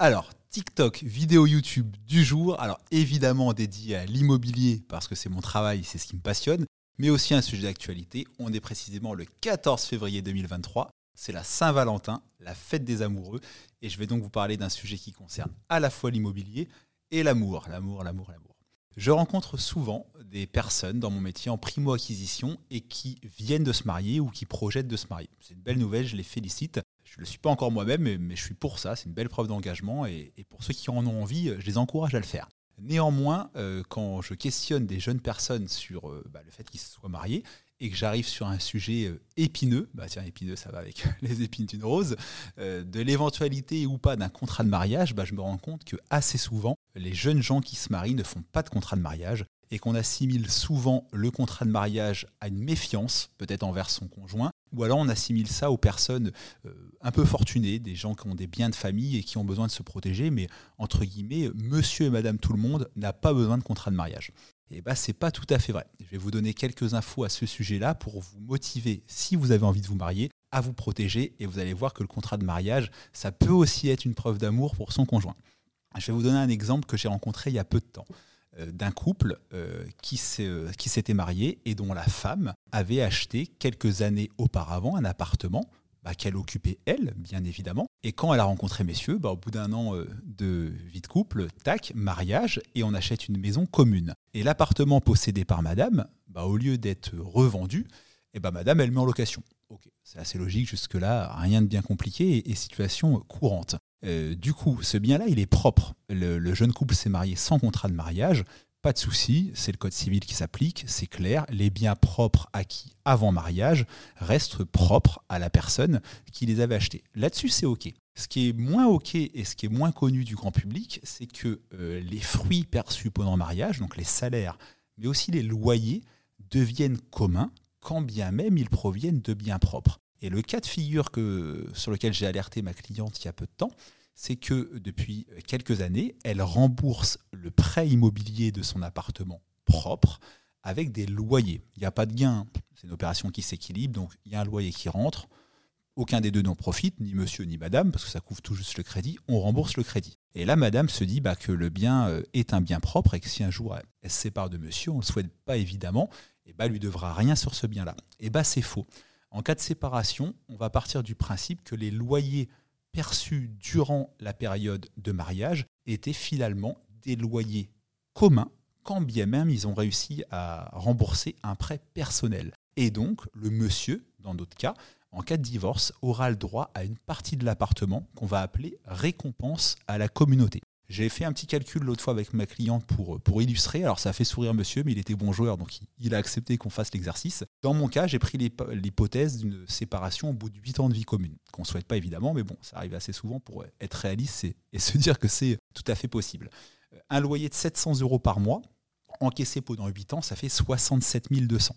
Alors, TikTok, vidéo YouTube du jour. Alors, évidemment dédié à l'immobilier parce que c'est mon travail, c'est ce qui me passionne, mais aussi un sujet d'actualité. On est précisément le 14 février 2023. C'est la Saint-Valentin, la fête des amoureux. Et je vais donc vous parler d'un sujet qui concerne à la fois l'immobilier et l'amour. L'amour, l'amour, l'amour. Je rencontre souvent des personnes dans mon métier en primo-acquisition et qui viennent de se marier ou qui projettent de se marier. C'est une belle nouvelle, je les félicite. Je ne le suis pas encore moi-même, mais, je suis pour ça. C'est une belle preuve d'engagement. Et, pour ceux qui en ont envie, je les encourage à le faire. Néanmoins, euh, quand je questionne des jeunes personnes sur euh, bah, le fait qu'ils se soient mariés et que j'arrive sur un sujet euh, épineux, bah tiens, épineux, ça va avec les épines d'une rose, de l'éventualité ou pas d'un contrat de mariage, bah, je me rends compte que assez souvent, les jeunes gens qui se marient ne font pas de contrat de mariage et qu'on assimile souvent le contrat de mariage à une méfiance, peut-être envers son conjoint, ou alors on assimile ça aux personnes euh, un peu fortunées, des gens qui ont des biens de famille et qui ont besoin de se protéger, mais entre guillemets, monsieur et madame tout le monde n'a pas besoin de contrat de mariage. Et bien, ce n'est pas tout à fait vrai. Je vais vous donner quelques infos à ce sujet-là pour vous motiver, si vous avez envie de vous marier, à vous protéger. Et vous allez voir que le contrat de mariage, ça peut aussi être une preuve d'amour pour son conjoint. Je vais vous donner un exemple que j'ai rencontré il y a peu de temps. Euh, d'un couple euh, euh, qui s'était marié et dont la femme avait acheté quelques années auparavant un appartement bah, qu'elle occupait elle, bien évidemment. Et quand elle a rencontré messieurs, bah, au bout d'un an de vie de couple, tac, mariage, et on achète une maison commune. Et l'appartement possédé par madame, bah, au lieu d'être revendu, et bah, madame, elle met en location. c'est assez logique jusque-là, rien de bien compliqué et situation courante. Euh, du coup, ce bien-là, il est propre. Le, jeune couple s'est marié sans contrat de mariage. Pas de souci, c'est le code civil qui s'applique, c'est clair. Les biens propres acquis avant mariage restent propres à la personne qui les avait achetés. Là-dessus, c'est OK. Ce qui est moins OK et ce qui est moins connu du grand public, c'est que euh, les fruits perçus pendant le mariage, donc les salaires, mais aussi les loyers, deviennent communs, quand bien même ils proviennent de biens propres. Et le cas de figure sur lequel j'ai alerté ma cliente il y a peu de temps, c'est que depuis quelques années, elle rembourse le prêt immobilier de son appartement propre avec des loyers. Il n'y a pas de gain, c'est une opération qui s'équilibre, donc il y a un loyer qui rentre, aucun des deux n'en profite, ni monsieur ni madame, parce que ça couvre tout juste le crédit, on rembourse le crédit. Et là, madame se dit bah, que le bien euh, est un bien propre et que si un jour elle, se sépare de monsieur, on ne le souhaite pas évidemment, et bah, lui devra rien sur ce bien-là. Et bah c'est faux. En cas de séparation, on va partir du principe que les loyers perçus durant la période de mariage étaient finalement des loyers communs, quand bien même ils ont réussi à rembourser un prêt personnel. Et donc, le monsieur, dans d'autres cas, en cas de divorce, aura le droit à une partie de l'appartement qu'on va appeler récompense à la communauté. J'ai fait un petit calcul l'autre fois avec ma cliente pour, pour illustrer. Alors ça a fait sourire monsieur, mais il était bon joueur, donc il, a accepté qu'on fasse l'exercice. Dans mon cas, j'ai pris l'hypothèse d'une séparation au bout de 8 ans de vie commune, qu'on ne souhaite pas évidemment, mais bon, ça arrive assez souvent pour être réaliste et, et se dire que c'est tout à fait possible. Euh, un loyer de 700 euros par mois, encaissé pendant 8 ans, ça fait 67 200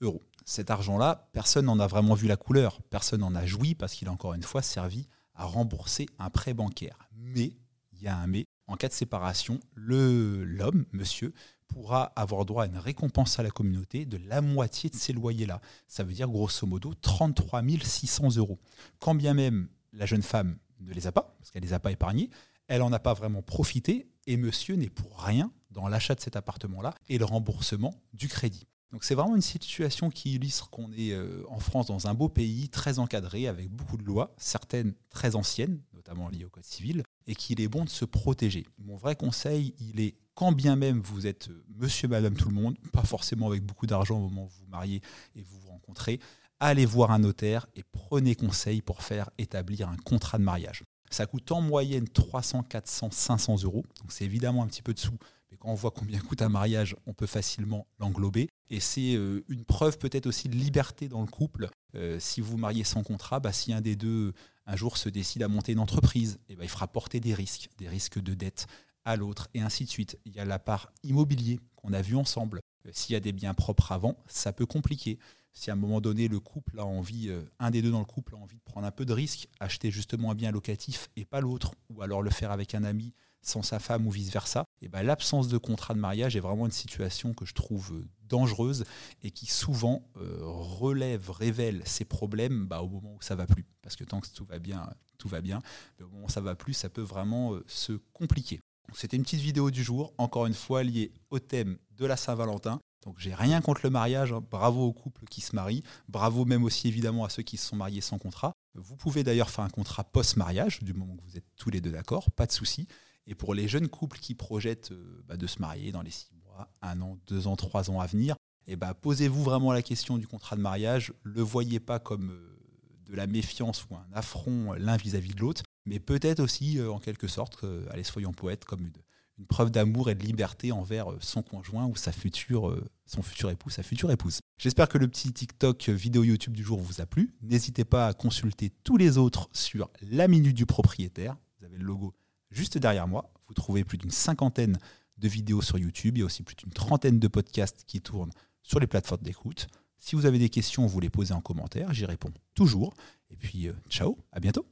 euros. Cet argent-là, personne n'en a vraiment vu la couleur, personne n'en a joui parce qu'il a encore une fois servi à rembourser un prêt bancaire. Mais il y a un mais. En cas de séparation, l'homme, monsieur, pourra avoir droit à une récompense à la communauté de la moitié de ces loyers-là. Ça veut dire grosso modo 33 600 euros. Quand bien même la jeune femme ne les a pas, parce qu'elle ne les a pas épargnés, elle n'en a pas vraiment profité et monsieur n'est pour rien dans l'achat de cet appartement-là et le remboursement du crédit. Donc c'est vraiment une situation qui illustre qu'on est euh, en France dans un beau pays très encadré avec beaucoup de lois, certaines très anciennes, notamment liées au Code civil, et qu'il est bon de se protéger. Mon vrai conseil, il est quand bien même vous êtes euh, monsieur, madame, tout le monde, pas forcément avec beaucoup d'argent au moment où vous vous mariez et vous vous rencontrez, allez voir un notaire et prenez conseil pour faire établir un contrat de mariage. Ça coûte en moyenne 300, 400, 500 euros, donc c'est évidemment un petit peu de sous mais quand on voit combien coûte un mariage, on peut facilement l'englober. Et c'est euh, une preuve peut-être aussi de liberté dans le couple. Euh, si vous mariez sans contrat, bah, si un des deux un jour se décide à monter une entreprise, et eh ben, il fera porter des risques, des risques de dette à l'autre, et ainsi de suite. Il y a la part immobilier qu'on a vu ensemble. Euh, s'il y a des biens propres avant, ça peut compliquer. Si à un moment donné, le couple a envie, un des deux dans le couple a envie de prendre un peu de risque, acheter justement un bien locatif et pas l'autre, ou alors le faire avec un ami, sans sa femme ou vice-versa, et ben, l'absence de contrat de mariage est vraiment une situation que je trouve euh, dangereuse et qui souvent euh, relève, révèle ces problèmes bah, au moment où ça va plus. Parce que tant que tout va bien, tout va bien, au moment où ça va plus, ça peut vraiment euh, se compliquer. C'était une petite vidéo du jour, encore une fois liée au thème de la Saint-Valentin. Donc j'ai rien contre le mariage, hein. bravo aux couples qui se marient, bravo même aussi évidemment à ceux qui se sont mariés sans contrat. Vous pouvez d'ailleurs faire un contrat post-mariage, du moment que vous êtes tous les deux d'accord, pas de souci. Et pour les jeunes couples qui projettent euh, bah, de se marier dans les six mois, un an, deux ans, trois ans à venir, eh bah, posez-vous vraiment la question du contrat de mariage. Le voyez pas comme euh, de la méfiance ou un affront l'un vis-à-vis de l'autre, mais peut-être aussi, euh, en quelque sorte, allez, soyons poètes, comme une, une preuve d'amour et de liberté envers son conjoint ou sa future, son futur époux, sa future épouse. J'espère que le petit TikTok vidéo YouTube du jour vous a plu. N'hésitez pas à consulter tous les autres sur la minute du propriétaire. Vous avez le logo juste derrière moi. Vous trouvez plus d'une cinquantaine de vidéos sur YouTube. Il y a aussi plus d'une trentaine de podcasts qui tournent sur les plateformes d'écoute. Si vous avez des questions, vous les posez en commentaire. J'y réponds toujours. Et puis, euh, ciao, à bientôt.